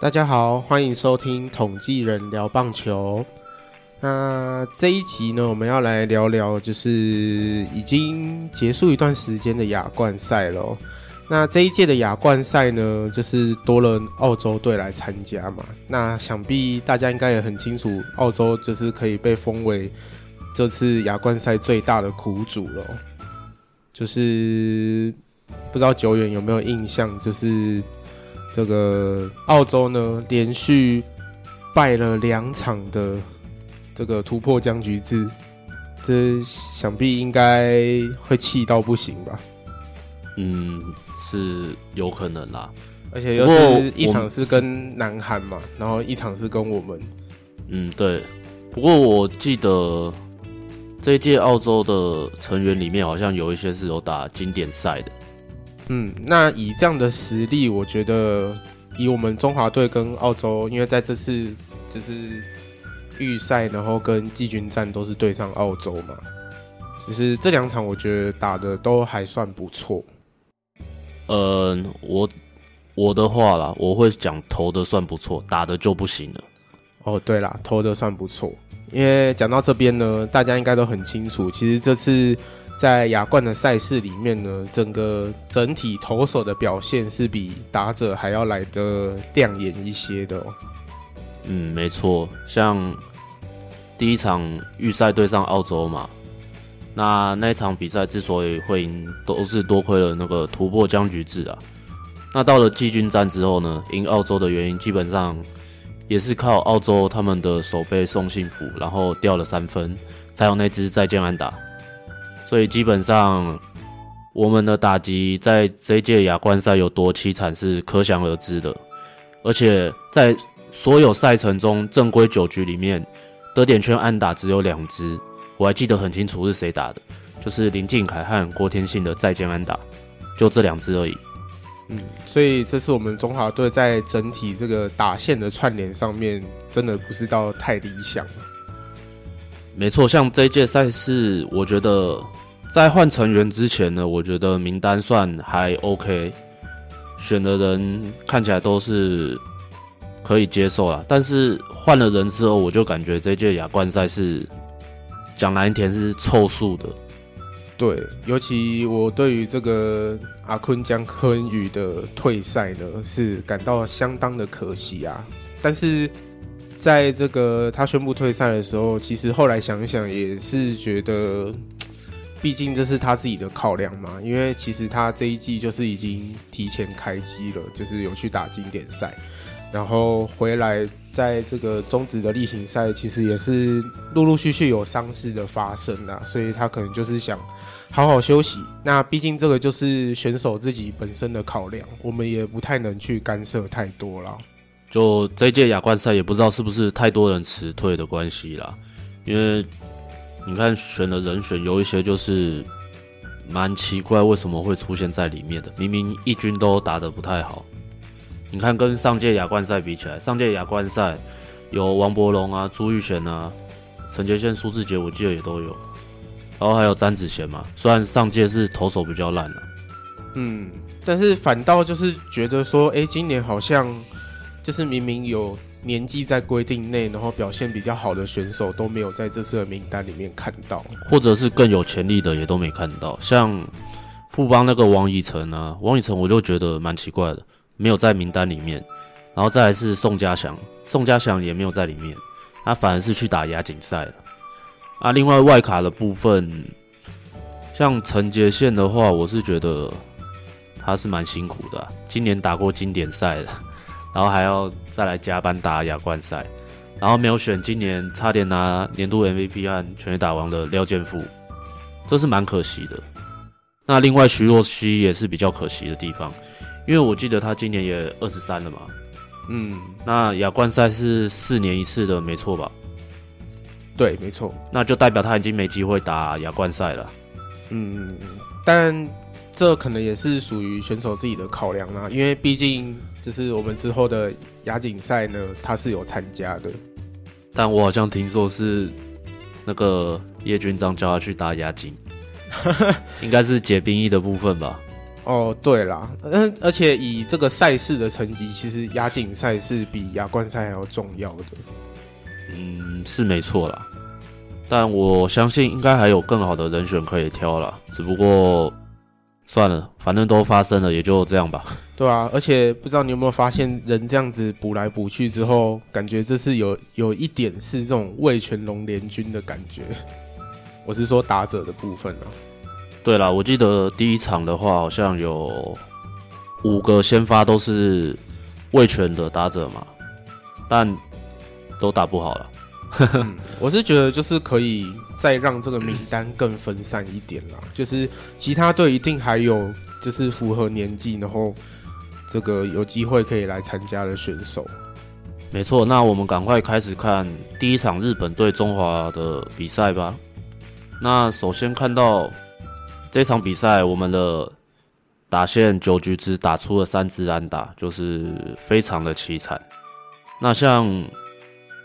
大家好，欢迎收听统计人聊棒球。那这一集呢，我们要来聊聊，就是已经结束一段时间的亚冠赛了。那这一届的亚冠赛呢，就是多了澳洲队来参加嘛。那想必大家应该也很清楚，澳洲就是可以被封为这次亚冠赛最大的苦主了。就是不知道久远有没有印象，就是。这个澳洲呢，连续败了两场的这个突破僵局制，这想必应该会气到不行吧？嗯，是有可能啦。而且又是一场是跟南韩嘛，然后一场是跟我们。嗯，对。不过我记得这一届澳洲的成员里面，好像有一些是有打经典赛的。嗯，那以这样的实力，我觉得以我们中华队跟澳洲，因为在这次就是预赛，然后跟季军战都是对上澳洲嘛，就是这两场我觉得打的都还算不错。嗯，我我的话啦，我会讲投的算不错，打的就不行了。哦，对啦，投的算不错，因为讲到这边呢，大家应该都很清楚，其实这次。在亚冠的赛事里面呢，整个整体投手的表现是比打者还要来的亮眼一些的喔。嗯，没错，像第一场预赛对上澳洲嘛，那那场比赛之所以会赢，都是多亏了那个突破僵局制啊。那到了季军战之后呢，赢澳洲的原因基本上也是靠澳洲他们的守备送幸福，然后掉了三分，才有那支再见安打。所以基本上，我们的打击在这一届亚冠赛有多凄惨是可想而知的。而且在所有赛程中，正规九局里面得点圈安打只有两支，我还记得很清楚是谁打的，就是林靖凯和郭天信的再见安打，就这两支而已。嗯，所以这次我们中华队在整体这个打线的串联上面，真的不是到太理想了。没错，像这一届赛事，我觉得在换成员之前呢，我觉得名单算还 OK，选的人看起来都是可以接受啦。但是换了人之后，我就感觉这届亚冠赛是讲难听是凑数的。对，尤其我对于这个阿坤江坤宇的退赛呢，是感到相当的可惜啊。但是。在这个他宣布退赛的时候，其实后来想一想也是觉得，毕竟这是他自己的考量嘛。因为其实他这一季就是已经提前开机了，就是有去打经典赛，然后回来在这个中职的例行赛，其实也是陆陆续续有伤势的发生啦，所以他可能就是想好好休息。那毕竟这个就是选手自己本身的考量，我们也不太能去干涉太多了。就这届亚冠赛也不知道是不是太多人辞退的关系啦，因为你看选的人选有一些就是蛮奇怪，为什么会出现在里面的？明明一军都打得不太好，你看跟上届亚冠赛比起来，上届亚冠赛有王柏融啊、朱玉贤啊、陈杰宪、苏志杰，我记得也都有，然后还有詹子贤嘛。虽然上届是投手比较烂了，嗯，但是反倒就是觉得说，哎、今年好像。就是明明有年纪在规定内，然后表现比较好的选手都没有在这次的名单里面看到，或者是更有潜力的也都没看到。像富邦那个王以诚啊，王以诚我就觉得蛮奇怪的，没有在名单里面。然后再来是宋家祥，宋家祥也没有在里面，他反而是去打亚锦赛了。啊，另外外卡的部分，像陈杰宪的话，我是觉得他是蛮辛苦的，今年打过经典赛的。然后还要再来加班打亚冠赛，然后没有选今年差点拿年度 MVP 和全垒打王的廖健富，这是蛮可惜的。那另外徐若曦也是比较可惜的地方，因为我记得他今年也二十三了嘛。嗯，那亚冠赛是四年一次的，没错吧？对，没错。那就代表他已经没机会打亚冠赛了。嗯，但。这可能也是属于选手自己的考量啦，因为毕竟就是我们之后的亚锦赛呢，他是有参加的。但我好像听说是那个叶军章叫他去打亚锦，应该是解兵役的部分吧？哦，对啦，嗯，而且以这个赛事的成绩，其实亚锦赛是比亚冠赛还要重要的。嗯，是没错啦，但我相信应该还有更好的人选可以挑啦。只不过算了，反正都发生了，也就这样吧。对啊，而且不知道你有没有发现，人这样子补来补去之后，感觉这是有有一点是这种魏全龙联军的感觉。我是说打者的部分啊。对啦，我记得第一场的话，好像有五个先发都是魏全的打者嘛，但都打不好了。我是觉得就是可以再让这个名单更分散一点啦，就是其他队一定还有就是符合年纪，然后这个有机会可以来参加的选手。没错，那我们赶快开始看第一场日本对中华的比赛吧。那首先看到。这场比赛，我们的打线九局只打出了三支安打，就是非常的凄惨。那像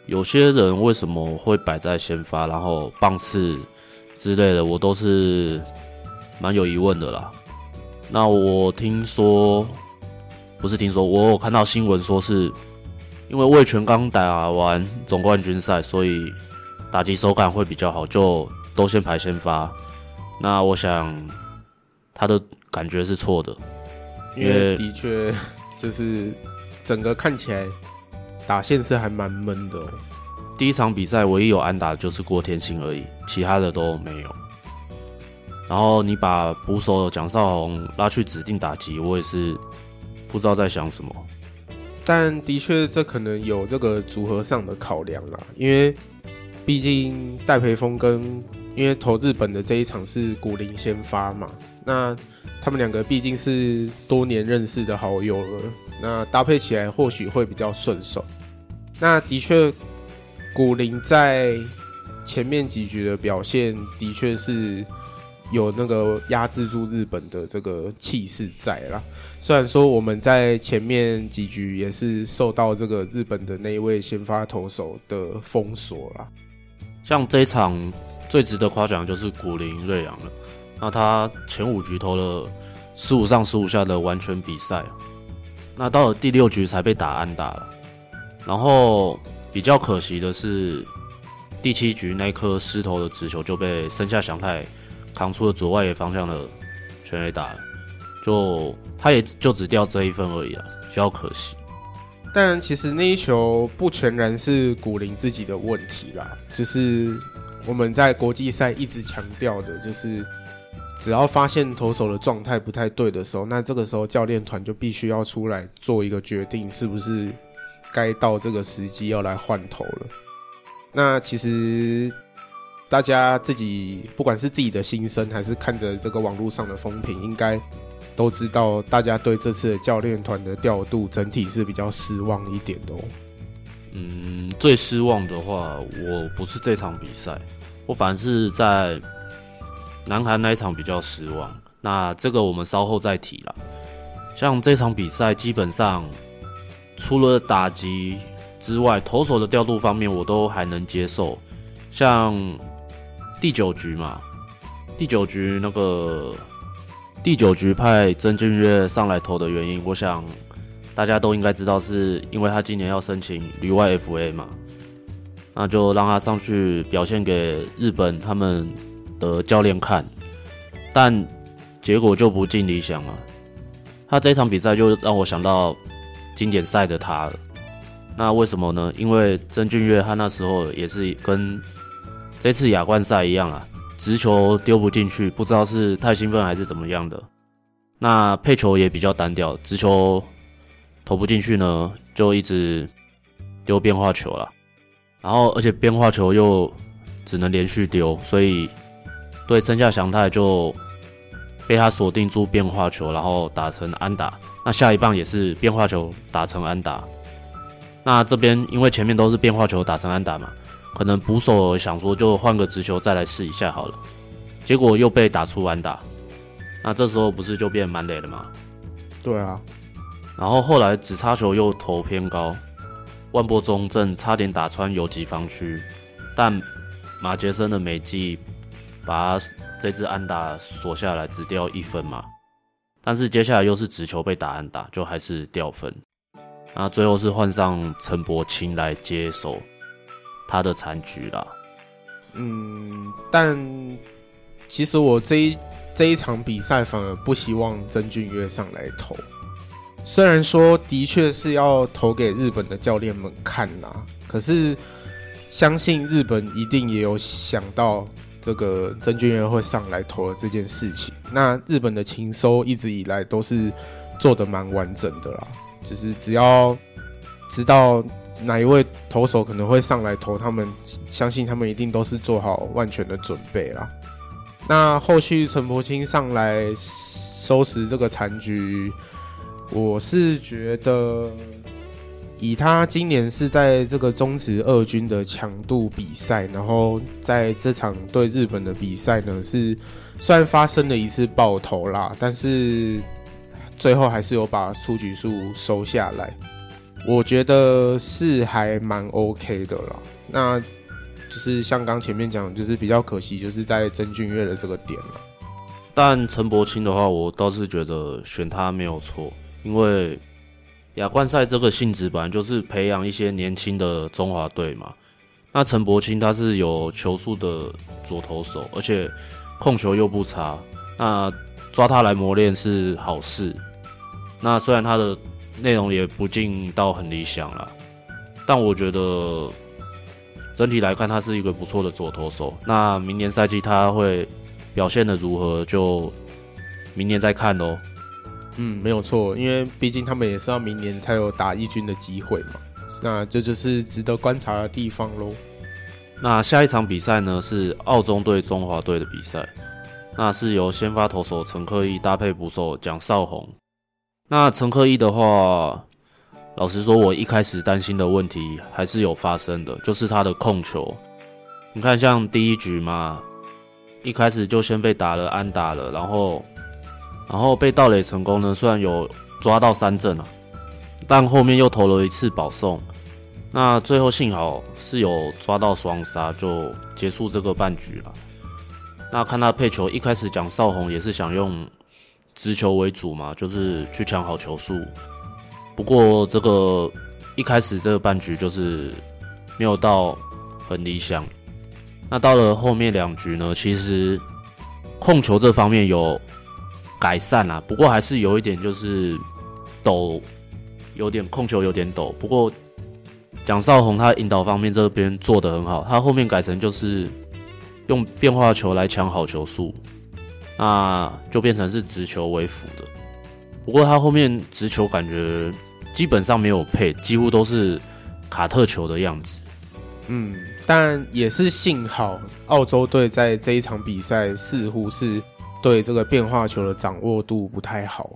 有些人为什么会摆在先发，然后棒次之类的，我都是蛮有疑问的啦。那我听说，不是听说，我有看到新闻说是因为味全刚打完总冠军赛，所以打击手感会比较好，就都先排先发。那我想，他的感觉是错的，因为的确就是整个看起来打线是还蛮闷的喔。第一场比赛唯一有安打的就是郭天信而已，其他的都没有。然后你把捕手蒋少宏拉去指定打击，我也是不知道在想什么。但的确这可能有这个组合上的考量啦，因为毕竟戴培峰跟。因为投日本的这一场是古林先发嘛，那他们两个毕竟是多年认识的好友了，那搭配起来或许会比较顺手。那的确，古林在前面几局的表现的确是有那个压制住日本的这个气势在啦。虽然说我们在前面几局也是受到这个日本的那一位先发投手的封锁啦，像这一场。最值得夸奖就是古林瑞阳了，那他前五局投了十五上十五下的完全比赛，那到了第六局才被打安打了，然后比较可惜的是第七局那颗失投的直球就被森下翔太扛出了左外野方向的全垒打，就他也就只掉这一分而已啊，比较可惜。但其实那一球不全然是古林自己的问题啦，就是。我们在国际赛一直强调的就是，只要发现投手的状态不太对的时候，那这个时候教练团就必须要出来做一个决定，是不是该到这个时机要来换头了。那其实大家自己不管是自己的心声，还是看着这个网络上的风评，应该都知道，大家对这次的教练团的调度整体是比较失望一点的哦。嗯，最失望的话，我不是这场比赛，我反而是在南韩那一场比较失望。那这个我们稍后再提了。像这场比赛，基本上除了打击之外，投手的调度方面我都还能接受。像第九局嘛，第九局那个第九局派曾俊岳上来投的原因，我想。大家都应该知道，是因为他今年要申请旅外 FA 嘛，那就让他上去表现给日本他们的教练看，但结果就不尽理想了。他这场比赛就让我想到经典赛的他。那为什么呢？因为曾俊岳他那时候也是跟这次亚冠赛一样啊，直球丢不进去，不知道是太兴奋还是怎么样的。那配球也比较单调，直球。投不进去呢，就一直丢变化球了，然后而且变化球又只能连续丢，所以对森下翔太就被他锁定住变化球，然后打成安打。那下一棒也是变化球打成安打。那这边因为前面都是变化球打成安打嘛，可能捕手想说就换个直球再来试一下好了，结果又被打出安打。那这时候不是就变满垒了吗？对啊。然后后来直插球又投偏高，万波中正差点打穿游击防区，但马杰森的美技把这只安打锁下来，只掉一分嘛。但是接下来又是直球被打安打，就还是掉分。那最后是换上陈柏青来接手他的残局啦。嗯，但其实我这一这一场比赛反而不希望曾俊岳上来投。虽然说的确是要投给日本的教练们看啦，可是相信日本一定也有想到这个曾峻岳会上来投了这件事情。那日本的情搜一直以来都是做得蛮完整的啦，就是只要知道哪一位投手可能会上来投，他们相信他们一定都是做好万全的准备啦。那后续陈柏青上来收拾这个残局。我是觉得，以他今年是在这个中职二军的强度比赛，然后在这场对日本的比赛呢，是虽然发生了一次爆头啦，但是最后还是有把出局数收下来。我觉得是还蛮 OK 的啦。那就是像刚前面讲，就是比较可惜，就是在曾俊岳的这个点了。但陈柏青的话，我倒是觉得选他没有错。因为亚冠赛这个性质本来就是培养一些年轻的中华队嘛。那陈柏青他是有球速的左投手，而且控球又不差，那抓他来磨练是好事。那虽然他的内容也不尽到很理想啦，但我觉得整体来看他是一个不错的左投手。那明年赛季他会表现得如何，就明年再看喽。嗯，没有错，因为毕竟他们也是要明年才有打一军的机会嘛，那这就是值得观察的地方喽。那下一场比赛呢，是澳中对中华队的比赛，那是由先发投手陈克义搭配捕手蒋少红。那陈克义的话，老实说，我一开始担心的问题还是有发生的，就是他的控球。你看，像第一局嘛，一开始就先被打了安打了，然后。然后被盗垒成功呢，虽然有抓到三振了，但后面又投了一次保送，那最后幸好是有抓到双杀，就结束这个半局了。那看他配球，一开始蒋少红也是想用直球为主嘛，就是去抢好球数。不过这个一开始这个半局就是没有到很理想。那到了后面两局呢，其实控球这方面有。改善啦，不过还是有一点就是抖，有点控球有点抖。不过蒋少红他引导方面这边做得很好，他后面改成就是用变化球来抢好球数，那就变成是直球为辅的。不过他后面直球感觉基本上没有配，几乎都是卡特球的样子。嗯，但也是幸好澳洲队在这一场比赛似乎是。对这个变化球的掌握度不太好，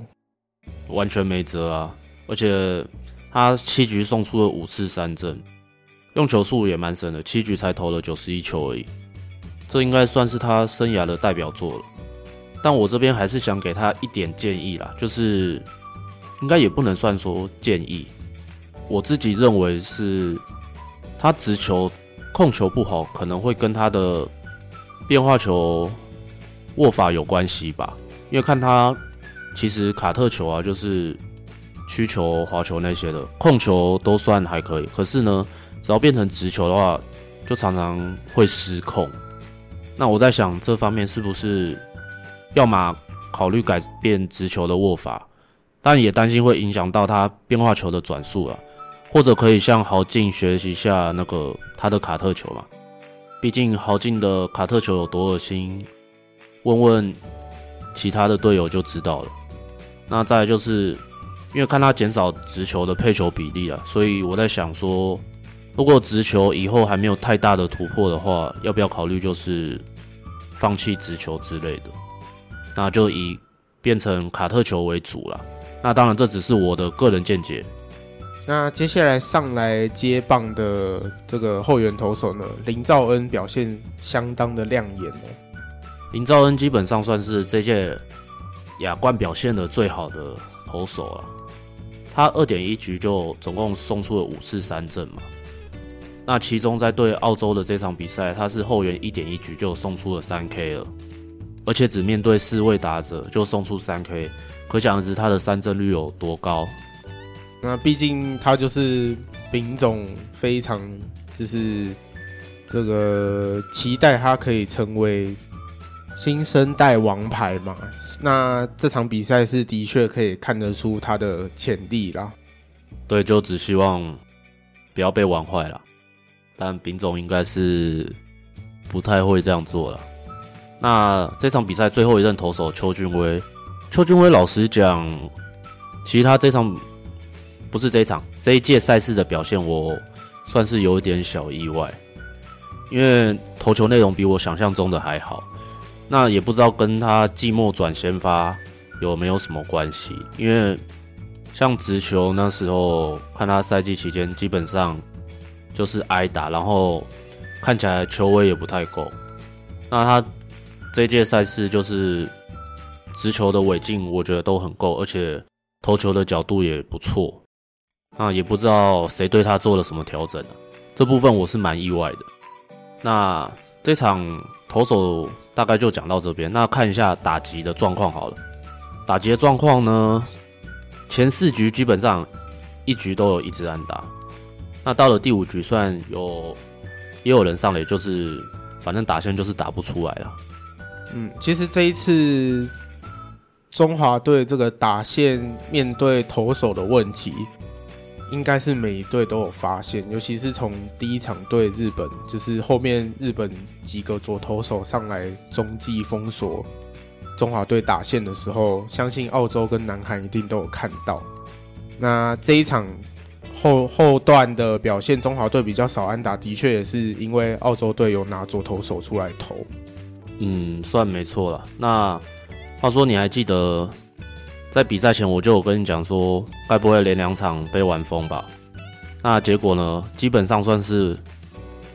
完全没辙啊！而且他七局送出了五次三振，用球数也蛮神的，七局才投了九十一球而已，这应该算是他生涯的代表作了。但我这边还是想给他一点建议啦，就是应该也不能算说建议，我自己认为是他直球控球不好，可能会跟他的变化球。握法有关系吧，因为看他其实卡特球啊，就是曲球、滑球那些的控球都算还可以。可是呢，只要变成直球的话，就常常会失控。那我在想，这方面是不是要么考虑改变直球的握法，但也担心会影响到他变化球的转速啊，或者可以向豪进学习一下那个他的卡特球嘛。毕竟豪进的卡特球有多恶心。问问其他的队友就知道了。那再来就是，因为看他减少直球的配球比例啊，所以我在想说，如果直球以后还没有太大的突破的话，要不要考虑就是放弃直球之类的？那就以变成卡特球为主了。那当然这只是我的个人见解。那接下来上来接棒的这个后援投手呢，林兆恩表现相当的亮眼哦。林兆恩基本上算是这届亚冠表现的最好的投手了，他二点一局就总共送出了五次三振嘛，那其中在对澳洲的这场比赛，他是后援一点一局就送出了三 K 了，而且只面对四位打者就送出三 K，可想而知他的三振率有多高。那毕竟他就是丙种非常就是这个期待他可以成为新生代王牌嘛。那这场比赛是的确可以看得出他的潜力啦。对，就只希望不要被玩坏了。但丙总应该是不太会这样做了。那这场比赛最后一任投手邱俊威，邱俊威老实讲，其实他这场不是这场这一届赛事的表现，我算是有一点小意外，因为投球内容比我想象中的还好。那也不知道跟他季末转先发有没有什么关系，因为像直球那时候看他赛季期间基本上。就是挨打，然后看起来球威也不太够。那他这届赛事就是直球的尾劲，我觉得都很够，而且投球的角度也不错。那也不知道谁对他做了什么调整啊，这部分我是蛮意外的。那这场投手大概就讲到这边。那看一下打击的状况好了。打击的状况呢，前四局基本上一局都有一支安打。那到了第五局，算有也有人上垒，就是反正打线就是打不出来了。嗯，其实这一次中华队这个打线面对投手的问题，应该是每一队都有发现，尤其是从第一场对日本，就是后面日本几个左投手上来中继封锁中华队打线的时候，相信澳洲跟南韩一定都有看到。那这一场。后后段的表现，中华队比较少安打，的确也是因为澳洲队有拿左投手出来投。嗯，算没错了。那话说，你还记得在比赛前我就有跟你讲说，该不会连两场被玩疯吧？那结果呢，基本上算是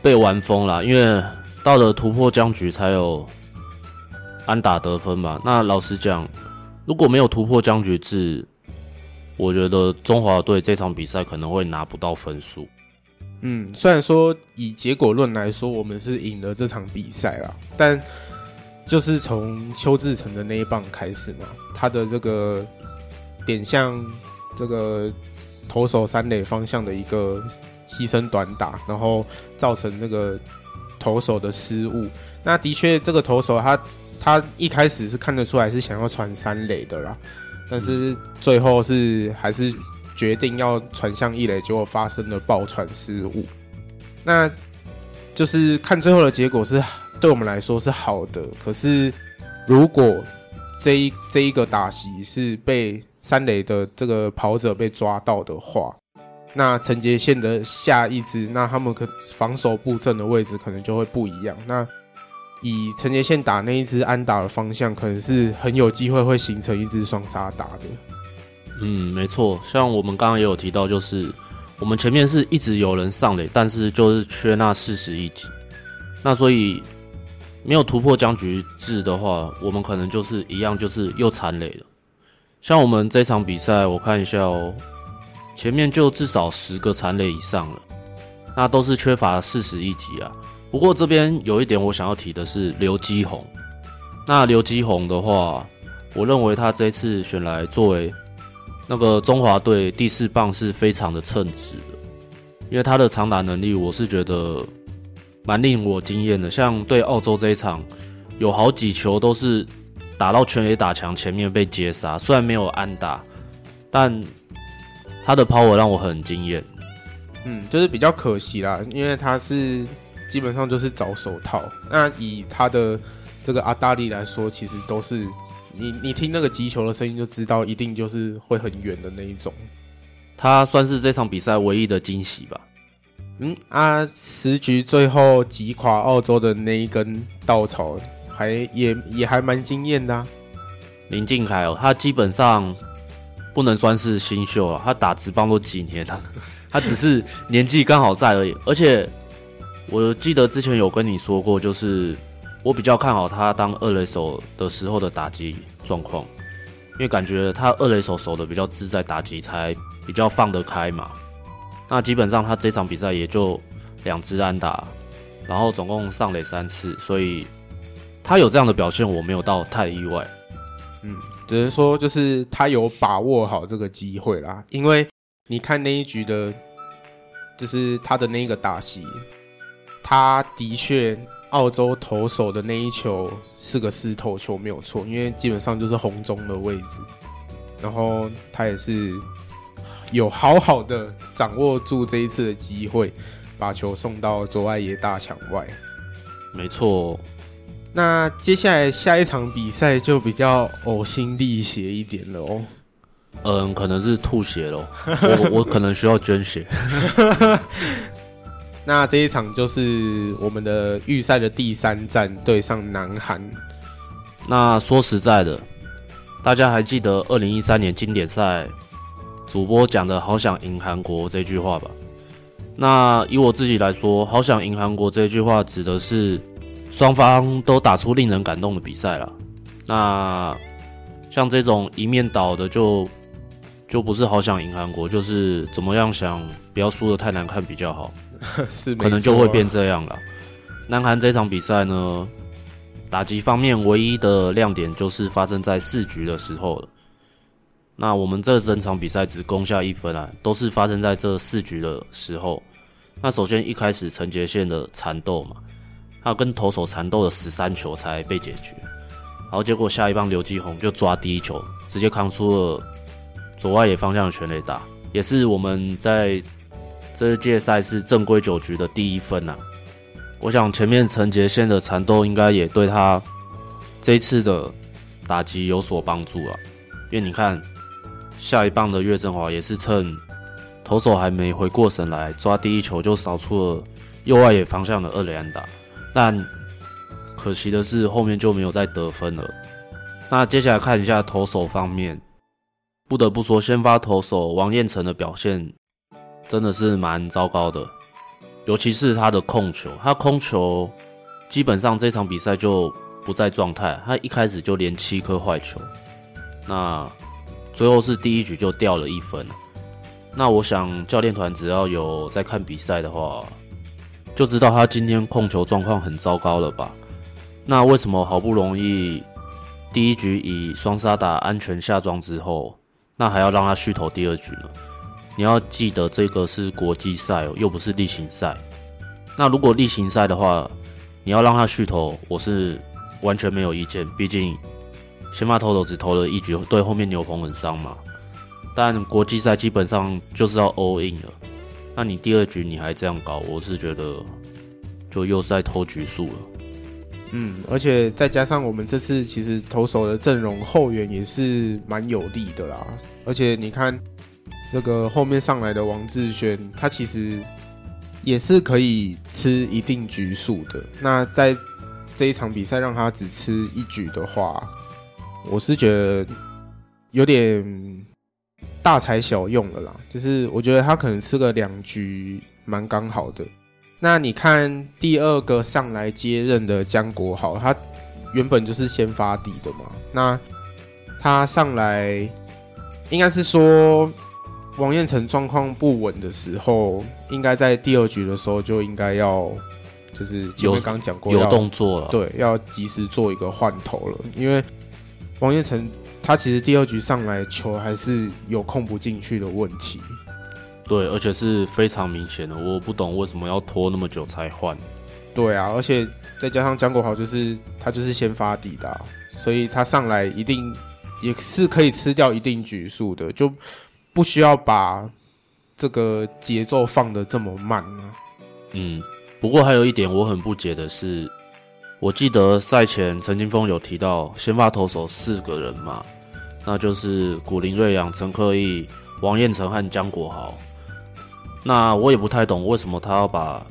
被玩疯了，因为到了突破僵局才有安打得分嘛。那老实讲，如果没有突破僵局制，我觉得中华队这场比赛可能会拿不到分数。嗯，虽然说以结果论来说，我们是赢了这场比赛啦，但就是从邱志成的那一棒开始嘛，他的这个点向这个投手三垒方向的一个牺牲短打，然后造成这个投手的失误。那的确，这个投手他他一开始是看得出来是想要传三垒的啦。但是最后是还是决定要传向一垒，结果发生了爆传失误。那就是看最后的结果是对我们来说是好的。可是如果这一这一个打席是被三垒的这个跑者被抓到的话，那陈杰宪的下一支，那他们可防守布阵的位置可能就会不一样。那以陈杰宪打那一支安打的方向，可能是很有机会会形成一支双杀打的。嗯，没错，像我们刚刚也有提到，就是我们前面是一直有人上垒，但是就是缺那四十一级。那所以没有突破僵局制的话，我们可能就是一样，就是又残垒了。像我们这场比赛，我看一下哦，前面就至少十个残垒以上了，那都是缺乏四十一级啊。不过这边有一点我想要提的是刘基宏。那刘基宏的话，我认为他这次选来作为那个中华队第四棒是非常的称职的，因为他的长打能力我是觉得蛮令我惊艳的。像对澳洲这一场，有好几球都是打到全垒打墙前面被接杀，虽然没有安打，但他的 power 让我很惊艳。嗯，就是比较可惜啦，因为他是。基本上就是找手套。那以他的这个阿达利来说，其实都是你你听那个击球的声音就知道，一定就是会很远的那一种。他算是这场比赛唯一的惊喜吧。嗯啊，十局最后击垮澳洲的那一根稻草还，也也还蛮惊艳的。林靖凯哦，他基本上不能算是新秀了，他打职棒都几年了，他只是年纪刚好在而已，而且。我记得之前有跟你说过，就是我比较看好他当二垒手的时候的打击状况，因为感觉他二垒手守的比较自在，打击才比较放得开嘛。那基本上他这场比赛也就两支安打，然后总共上垒三次，所以他有这样的表现，我没有到太意外。嗯，只能说就是他有把握好这个机会啦，因为你看那一局的，就是他的那个打席，他的确澳洲投手的那一球是个失投球没有错，因为基本上就是红中的位置，然后他也是有好好的掌握住这一次的机会，把球送到左外野大墙外。没错。那接下来下一场比赛就比较呕心沥血一点了哦。嗯，可能是吐血了，我我可能需要捐血。那这一场就是我们的预赛的第三战，对上南韩。那说实在的，大家还记得二零一三年经典赛主播讲的“好想赢韩国”这句话吧？那以我自己来说，“好想赢韩国”这句话指的是。双方都打出令人感动的比赛了。那像这种一面倒的就，就就不是好想赢韩国，就是怎么样想不要输的太难看比较好，是可能就会变这样了。南韩这场比赛呢，打击方面唯一的亮点就是发生在四局的时候了。那我们这整场比赛只攻下一分啊，都是发生在这四局的时候。那首先一开始陈杰宪的缠斗嘛。他跟投手缠斗了十三球才被解决，然后结果下一棒刘继宏就抓第一球，直接扛出了左外野方向的全垒打，也是我们在这届赛事正规九局的第一分呐、啊。我想前面陈杰宪的缠斗应该也对他这次的打击有所帮助啊，因为你看下一棒的岳振华也是趁投手还没回过神来，抓第一球就扫出了右外野方向的二垒安打。但可惜的是，后面就没有再得分了。那接下来看一下投手方面，不得不说，先发投手王彦辰的表现真的是蛮糟糕的，尤其是他的控球，他控球基本上这场比赛就不在状态，他一开始就连七颗坏球，那最后是第一局就掉了一分。那我想教练团只要有在看比赛的话，就知道他今天控球状况很糟糕了吧？那为什么好不容易第一局以双杀打安全下庄之后，那还要让他续投第二局呢？你要记得这个是国际赛，又不是例行赛。那如果例行赛的话，你要让他续投，我是完全没有意见。毕竟先发投手只投了一局，对后面牛棚很伤嘛。但国际赛基本上就是要 all in 了。那你第二局你还这样搞，我是觉得就又是在偷局数了。嗯，而且再加上我们这次其实投手的阵容后援也是蛮有利的啦。而且你看这个后面上来的王志轩，他其实也是可以吃一定局数的。那在这一场比赛让他只吃一局的话，我是觉得有点。大材小用了啦，就是我觉得他可能吃个两局蛮刚好的。那你看第二个上来接任的江国豪，他原本就是先发底的嘛。那他上来应该是说王彦辰状况不稳的时候，应该在第二局的时候就应该要就是前面刚讲过有动作了，对，要及时做一个换头了，因为王彦辰。他其实第二局上来球还是有控不进去的问题，对，而且是非常明显的。我不懂为什么要拖那么久才换。对啊，而且再加上江国豪就是他就是先发底的啊，所以他上来一定也是可以吃掉一定局数的，就不需要把这个节奏放的这么慢啊。嗯，不过还有一点我很不解的是，我记得赛前陈金锋有提到先发投手四个人嘛。那就是古林瑞阳、陈克义、王彦成和江国豪。那我也不太懂为什么他要把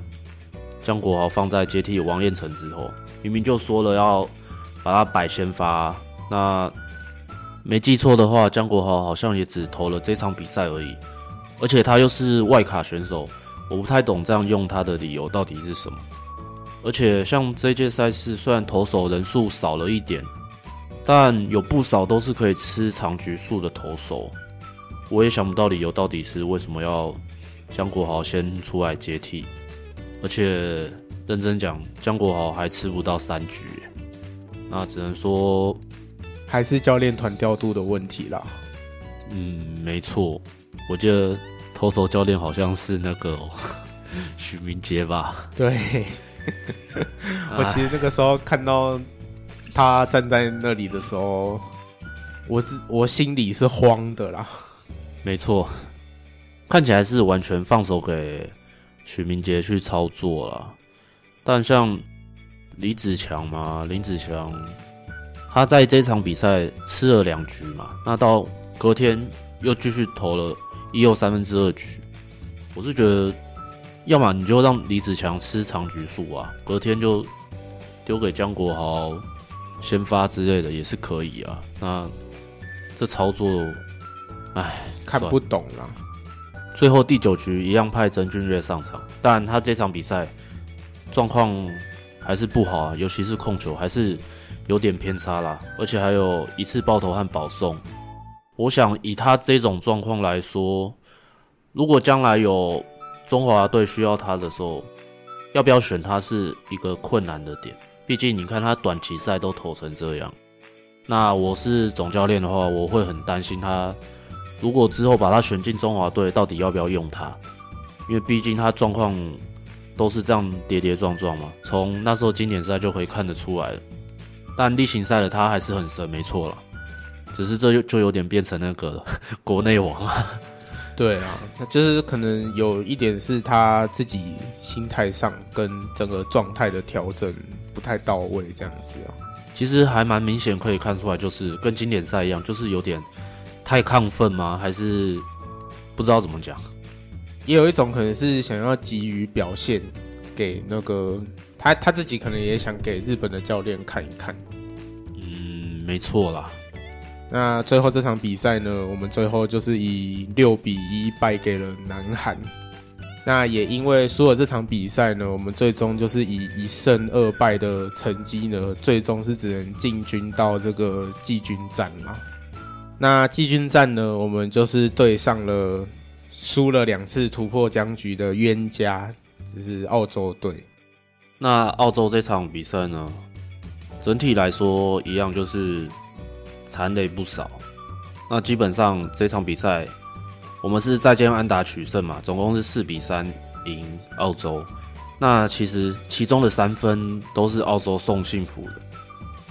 江国豪放在接替王彦成之后，明明就说了要把他摆先发。那没记错的话，江国豪好像也只投了这场比赛而已，而且他又是外卡选手，我不太懂这样用他的理由到底是什么。而且像这届赛事，虽然投手人数少了一点。但有不少都是可以吃长局数的投手，我也想不到理由到底是为什么要江国豪先出来接替，而且认真讲，江国豪还吃不到三局。那只能说还是教练团调度的问题啦。嗯，没错，我记得投手教练好像是那个 许明杰吧？对，我其实那个时候看到他站在那里的时候，我我心里是慌的啦。没错，看起来是完全放手给许明杰去操作了，但像李子强嘛，林子强，他在这场比赛吃了两局嘛，那到隔天又继续投了一又三分之二局，我是觉得，要么你就让李子强吃长局数啊，隔天就丢给江国豪先发之类的也是可以啊。那这操作，唉。看不懂了。最后第九局一样派曾俊岳上场，但他这场比赛状况还是不好啊，尤其是控球还是有点偏差啦，而且还有一次爆头和保送。我想以他这种状况来说，如果将来有中华队需要他的时候，要不要选他是一个困难的点。毕竟你看他短期赛都投成这样，那我是总教练的话，我会很担心他。如果之后把他选进中华队，到底要不要用他？因为毕竟他状况都是这样跌跌撞撞嘛，从那时候经典赛就可以看得出来。但例行赛的他还是很神，没错了。只是这就就有点变成那个国内网了。对啊，那就是可能有一点是他自己心态上跟整个状态的调整不太到位，这样子啊。其实还蛮明显可以看出来，就是跟经典赛一样，就是有点。太亢奋吗？还是不知道怎么讲？也有一种可能是想要急于表现给那个他他自己，可能也想给日本的教练看一看。嗯，没错啦。那最后这场比赛呢，我们最后就是以六比一败给了南韩。那也因为输了这场比赛呢，我们最终就是以一胜二败的成绩呢，最终是只能进军到这个季军战嘛。那季军战呢，我们就是对上了输了两次突破僵局的冤家，就是澳洲队。那澳洲这场比赛呢，整体来说一样就是残垒不少。那基本上这场比赛，我们是再见安打取胜嘛，总共是四比三赢澳洲。那其实其中的三分都是澳洲送幸福的。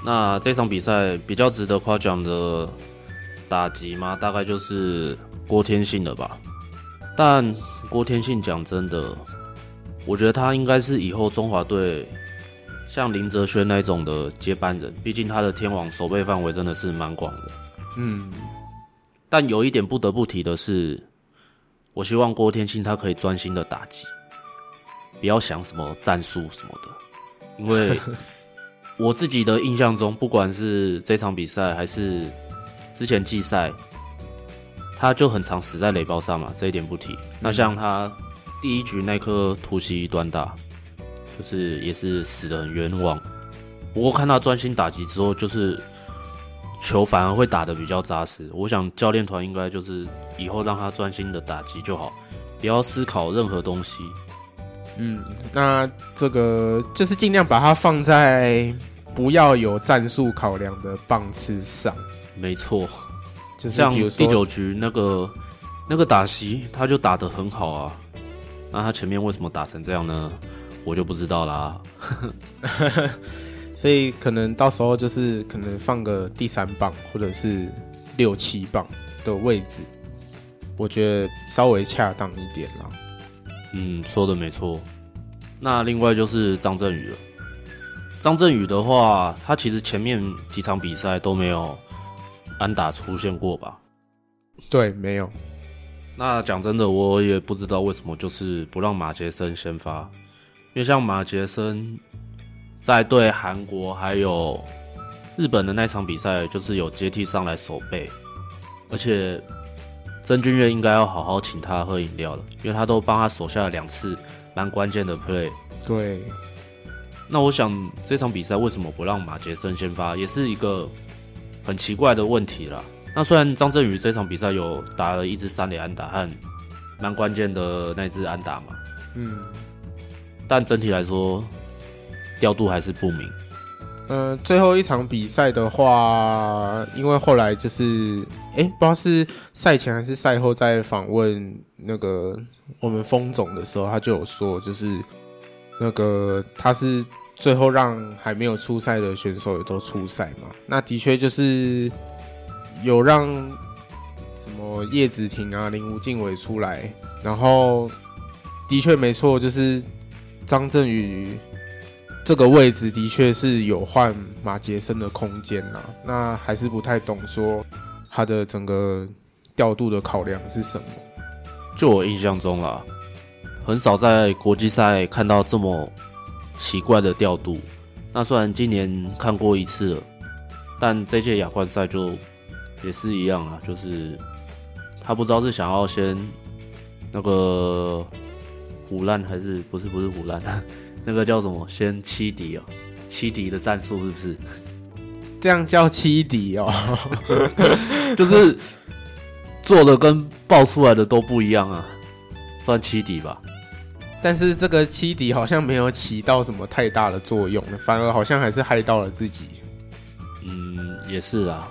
那这场比赛比较值得夸奖的。打击嘛，大概就是郭天信了吧。但郭天信讲真的，我觉得他应该是以后中华队像林哲轩那种的接班人。毕竟他的天王守备范围真的是蛮广的。嗯。但有一点不得不提的是，我希望郭天信他可以专心的打击，不要想什么战术什么的。因为 我自己的印象中，不管是这场比赛还是。之前季赛，他就很常死在雷包上嘛，这一点不提。那像他第一局那颗突袭端打，就是也是死的很冤枉。不过看他专心打击之后，就是球反而会打得比较扎实。我想教练团应该就是以后让他专心的打击就好，不要思考任何东西。嗯，那这个就是尽量把它放在不要有战术考量的棒次上。没错，就像第九局那个那个打席，他就打得很好啊。那他前面为什么打成这样呢？我就不知道啦。所以可能到时候就是可能放个第三棒或者是六七棒的位置，我觉得稍微恰当一点啦。嗯，说的没错。那另外就是张振宇了。张振宇的话，他其实前面几场比赛都没有。安打出现过吧？对，没有。那讲真的，我也不知道为什么就是不让马杰森先发，因为像马杰森在对韩国还有日本的那场比赛，就是有接替上来守备，而且曾俊岳应该要好好请他喝饮料了，因为他都帮他守下了两次蛮关键的 play。对。那我想这场比赛为什么不让马杰森先发，也是一个。很奇怪的问题啦。那虽然张振宇这场比赛有打了一支三垒安打和蛮关键的那支安打嘛，嗯，但整体来说调度还是不明。呃，最后一场比赛的话，因为后来就是，哎、不知道是赛前还是赛后，在访问那个我们风总的时候，他就有说，就是那个他是最后让还没有出赛的选手也都出赛嘛。那的确就是有让什么叶子婷啊、林吴静伟出来，然后的确没错，就是张振宇。这个位置的确是有换马杰森的空间啦，那还是不太懂说他的整个调度的考量是什么。就我印象中啦，很少在国际赛看到这么奇怪的调度。那虽然今年看过一次了，但这届亚冠赛就也是一样啊，就是他不知道是想要先那个唬烂还是不是不是唬烂。那个叫什么？先欺敌哦，欺敌的战术是不是？这样叫欺敌哦，就是做的跟爆出来的都不一样啊，算欺敌吧。但是这个欺敌好像没有起到什么太大的作用，反而好像还是害到了自己。嗯，也是啊。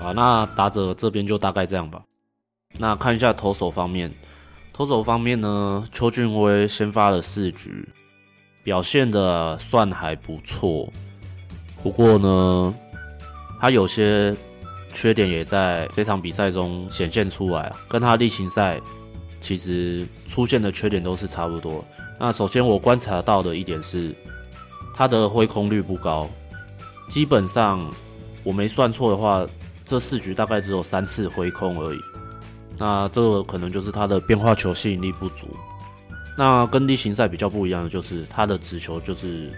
啊，那打者这边就大概这样吧。那看一下投手方面，投手方面呢，邱俊威先发了四局。表现的算还不错，不过呢，他有些缺点也在这场比赛中显现出来，跟他例行赛其实出现的缺点都是差不多。那首先我观察到的一点是，他的挥空率不高，基本上我没算错的话，这四局大概只有三次挥空而已。那这个可能就是他的变化球吸引力不足。那跟例行赛比较不一样的就是，他的直球就是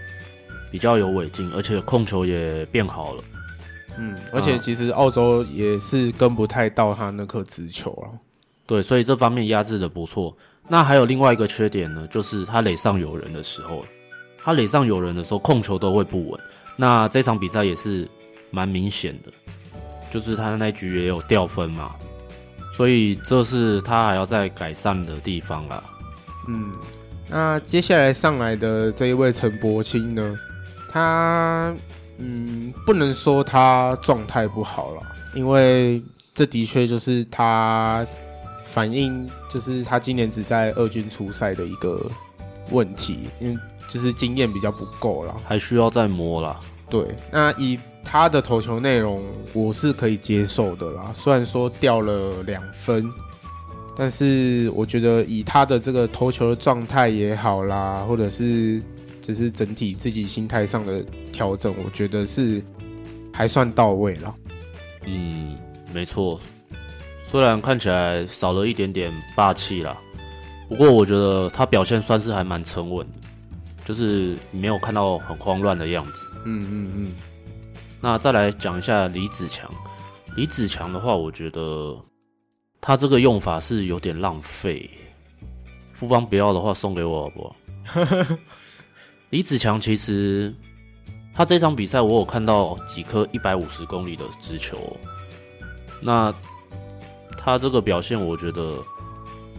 比较有尾劲，而且控球也变好了。嗯，而且其实澳洲也是跟不太到他那颗直球啊。对，所以这方面压制的不错。那还有另外一个缺点呢，就是他垒上有人的时候，他垒上有人的时候控球都会不稳。那这场比赛也是蛮明显的，就是他那局也有掉分嘛，所以这是他还要再改善的地方啦。嗯，那接下来上来的这一位陈柏青呢，他嗯不能说他状态不好了，因为这的确就是他反映就是他今年只在二军出赛的一个问题，因为就是经验比较不够了，还需要再磨啦。对，那以他的投球内容，我是可以接受的啦，虽然说掉了两分。但是我觉得以他的这个投球的状态也好啦，或者是只是整体自己心态上的调整，我觉得是还算到位了。嗯，没错。虽然看起来少了一点点霸气啦，不过我觉得他表现算是还蛮沉稳，就是没有看到很慌乱的样子。嗯嗯嗯。那再来讲一下李子强。李子强的话，我觉得。他这个用法是有点浪费，富邦不要的话送给我好不好？李子强其实他这场比赛我有看到几颗一百五十公里的直球，那他这个表现我觉得，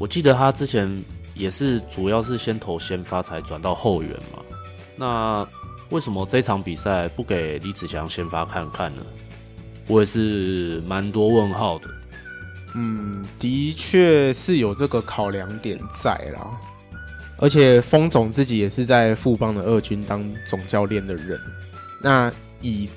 我记得他之前也是主要是先投先发才转到后援嘛，那为什么这场比赛不给李子强先发看看呢？我也是蛮多问号的。嗯，的确是有这个考量点在啦，而且封总自己也是在富邦的二军当总教练的人，那以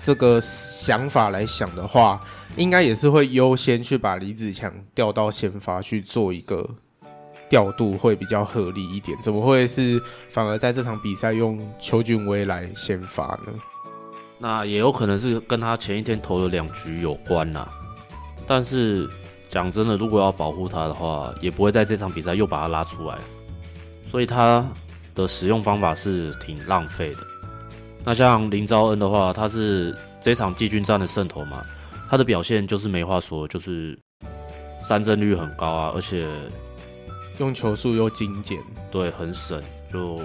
这个想法来想的话，应该也是会优先去把李子强调到先发去做一个调度，会比较合理一点。怎么会是反而在这场比赛用邱俊威来先发呢？那也有可能是跟他前一天投的两局有关啦。但是讲真的，如果要保护他的话，也不会在这场比赛又把他拉出来，所以他的使用方法是挺浪费的。那像林昭恩的话，他是这场季军战的胜投嘛，他的表现就是没话说，就是三振率很高啊，而且用球数又精简，对，很省，就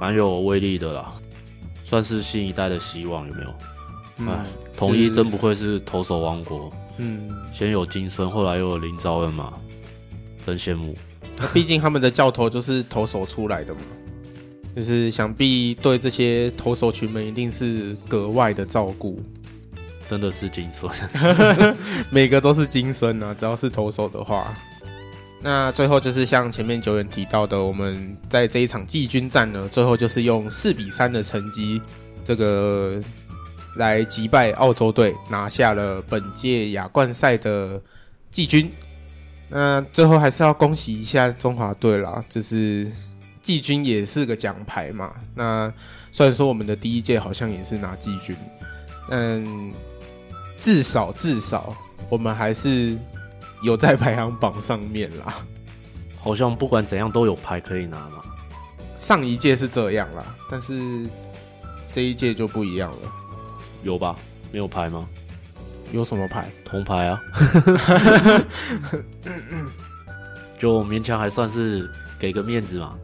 蛮有威力的啦，算是新一代的希望，有没有？哎、嗯，统一真不愧是投手王国。嗯，先有金孙，后来又有林昭恩嘛，真羡慕。毕竟他们的教头就是投手出来的嘛。就是想必对这些投手群们一定是格外的照顾，真的是金孙，每个都是金孙啊！只要是投手的话，那最后就是像前面久远提到的，我们在这一场季军战呢，最后就是用四比三的成绩，这个来击败澳洲队，拿下了本届亚冠赛的季军。那最后还是要恭喜一下中华队啦，就是。季军也是个奖牌嘛。那虽然说我们的第一届好像也是拿季军，嗯，至少至少我们还是有在排行榜上面啦。好像不管怎样都有牌可以拿嘛。上一届是这样啦，但是这一届就不一样了。有吧？没有牌吗？有什么牌？铜牌啊。就勉强还算是给个面子嘛。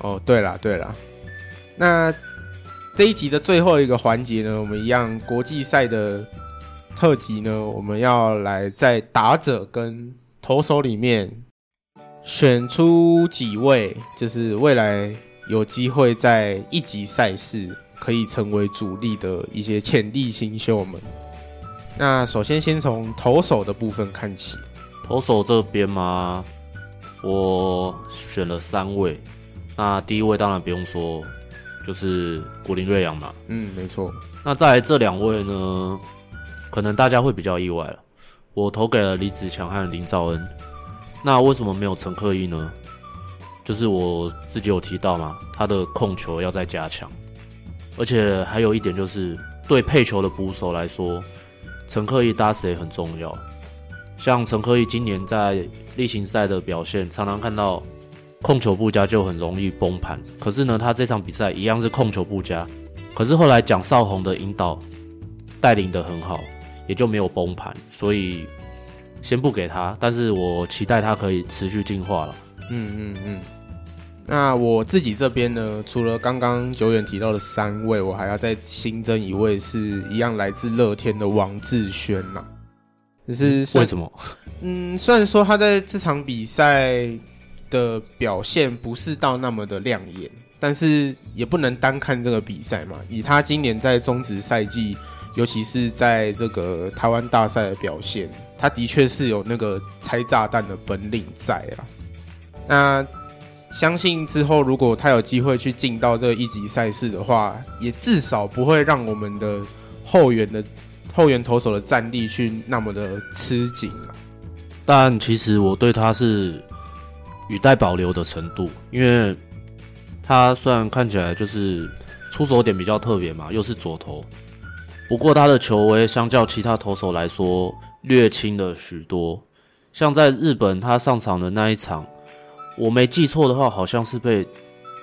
哦，对了对了，那这一集的最后一个环节呢，我们一样国际赛的特辑呢，我们要来在打者跟投手里面选出几位，就是未来有机会在一级赛事可以成为主力的一些潜力新秀们。那首先先从投手的部分看起，投手这边嘛，我选了三位。那第一位当然不用说，就是古林瑞阳嘛。嗯，没错。那再来这两位呢，可能大家会比较意外了。我投给了李子强和林兆恩。那为什么没有陈克毅呢？就是我自己有提到嘛，他的控球要再加强。而且还有一点就是，对配球的捕手来说，陈克毅搭谁很重要。像陈克毅今年在例行赛的表现，常常看到。控球不佳就很容易崩盘，可是呢，他这场比赛一样是控球不佳，可是后来蒋少红的引导带领得很好，也就没有崩盘，所以先不给他，但是我期待他可以持续进化了。嗯嗯嗯。那我自己这边呢，除了刚刚久远提到的三位，我还要再新增一位，是一样来自乐天的王志轩呐。只是为什么？嗯，虽然说他在这场比赛。的表现不是到那么的亮眼，但是也不能单看这个比赛嘛。以他今年在中职赛季，尤其是在这个台湾大赛的表现，他的确是有那个拆炸弹的本领在啊。那相信之后如果他有机会去进到这一级赛事的话，也至少不会让我们的后援的后援投手的战力去那么的吃紧了。但其实我对他是。语带保留的程度，因为他虽然看起来就是出手点比较特别嘛，又是左投，不过他的球威相较其他投手来说略轻了许多。像在日本他上场的那一场，我没记错的话，好像是被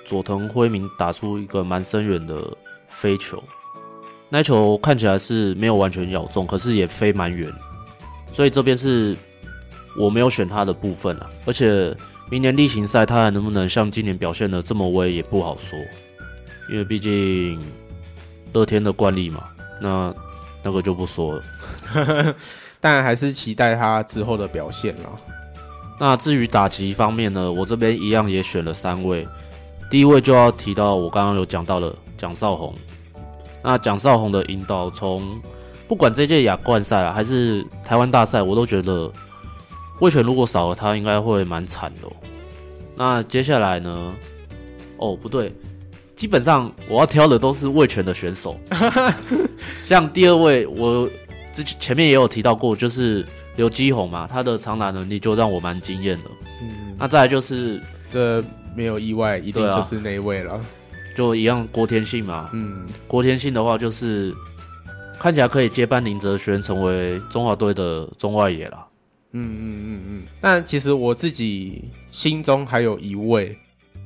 佐藤辉明打出一个蛮深远的飞球，那球看起来是没有完全咬中，可是也飞蛮远，所以这边是我没有选他的部分啊，而且。明年例行赛他还能不能像今年表现的这么威也不好说，因为毕竟乐天的惯例嘛，那那个就不说了。当然还是期待他之后的表现了。那至于打击方面呢，我这边一样也选了三位，第一位就要提到我刚刚有讲到了蒋少红。那蒋少红的引导从不管这届亚冠赛啊，还是台湾大赛，我都觉得。魏全如果少了他，应该会蛮惨的哦。那接下来呢？哦，不对，基本上我要挑的都是魏权的选手。像第二位，我之前前面也有提到过，就是刘基宏嘛，他的长打能力就让我蛮惊艳的。嗯，那再来就是这没有意外，一定就是那一位了。就一样郭天信嘛。嗯，郭天信的话就是看起来可以接班林哲轩，成为中华队的中外野了。嗯嗯嗯嗯，但其实我自己心中还有一位，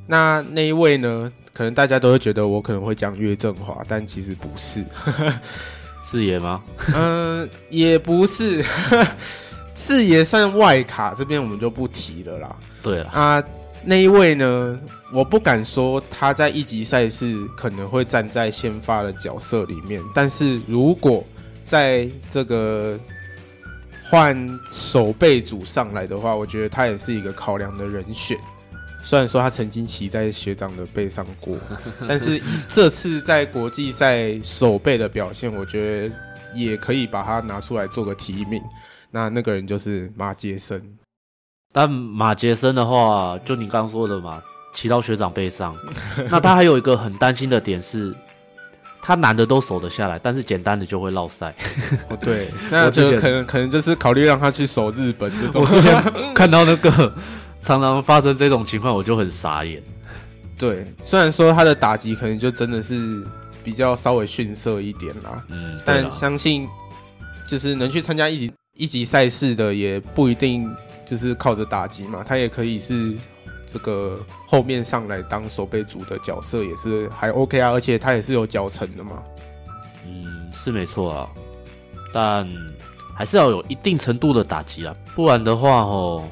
那那一位呢？可能大家都会觉得我可能会讲岳振华，但其实不是，四爷吗？嗯、呃，也不是，四爷算外卡，这边我们就不提了啦。对了啊，那一位呢？我不敢说他在一级赛事可能会站在先发的角色里面，但是如果在这个。换守备组上来的话，我觉得他也是一个考量的人选。虽然说他曾经骑在学长的背上过，但是以这次在国际赛守备的表现，我觉得也可以把他拿出来做个提名。那那个人就是马杰森。但马杰森的话，就你刚刚说的嘛，骑到学长背上，那他还有一个很担心的点是。他难的都守得下来，但是简单的就会落赛。哦，对，那就可能可能就是考虑让他去守日本这种。我之前看到那个常常发生这种情况，我就很傻眼。对，虽然说他的打击可能就真的是比较稍微逊色一点啦，嗯，但相信就是能去参加一级一级赛事的，也不一定就是靠着打击嘛，他也可以是。这个后面上来当守备组的角色也是还 OK 啊，而且他也是有脚程的嘛。嗯，是没错啊，但还是要有一定程度的打击啊，不然的话哦，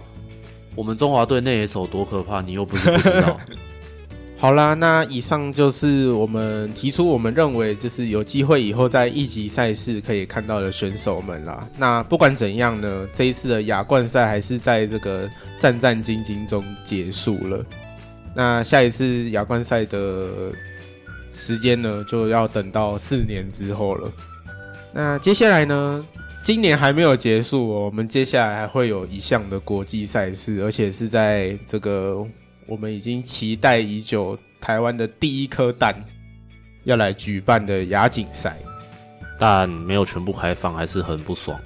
我们中华队那野手多可怕，你又不是不知道。好啦，那以上就是我们提出我们认为就是有机会以后在一级赛事可以看到的选手们啦。那不管怎样呢，这一次的亚冠赛还是在这个战战兢兢中结束了。那下一次亚冠赛的时间呢，就要等到四年之后了。那接下来呢，今年还没有结束哦，我们接下来还会有一项的国际赛事，而且是在这个。我们已经期待已久，台湾的第一颗蛋要来举办的亚锦赛，但没有全部开放，还是很不爽。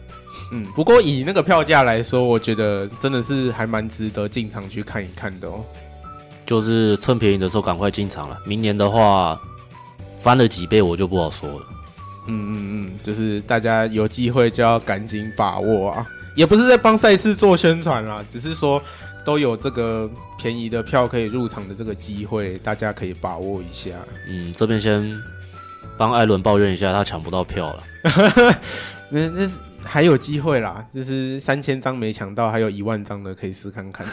嗯，不过以那个票价来说，我觉得真的是还蛮值得进场去看一看的哦。就是趁便宜的时候赶快进场了，明年的话翻了几倍我就不好说了。嗯嗯嗯，就是大家有机会就要赶紧把握啊！也不是在帮赛事做宣传啦，只是说。都有这个便宜的票可以入场的这个机会，大家可以把握一下。嗯，这边先帮艾伦抱怨一下，他抢不到票了。那那还有机会啦，就是三千张没抢到，还有一万张的可以试看看。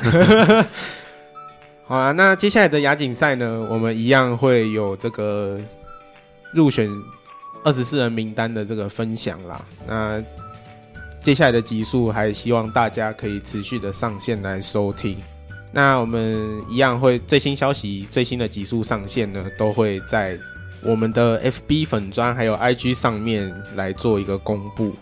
好啊，那接下来的亚锦赛呢，我们一样会有这个入选二十四人名单的这个分享啦。那接下来的集数还希望大家可以持续的上线来收听。那我们一样会最新消息、最新的集数上线呢，都会在我们的 FB 粉专还有 IG 上面来做一个公布。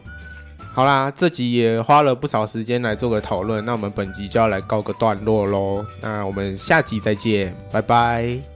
好啦，这集也花了不少时间来做个讨论，那我们本集就要来告个段落喽。那我们下集再见，拜拜。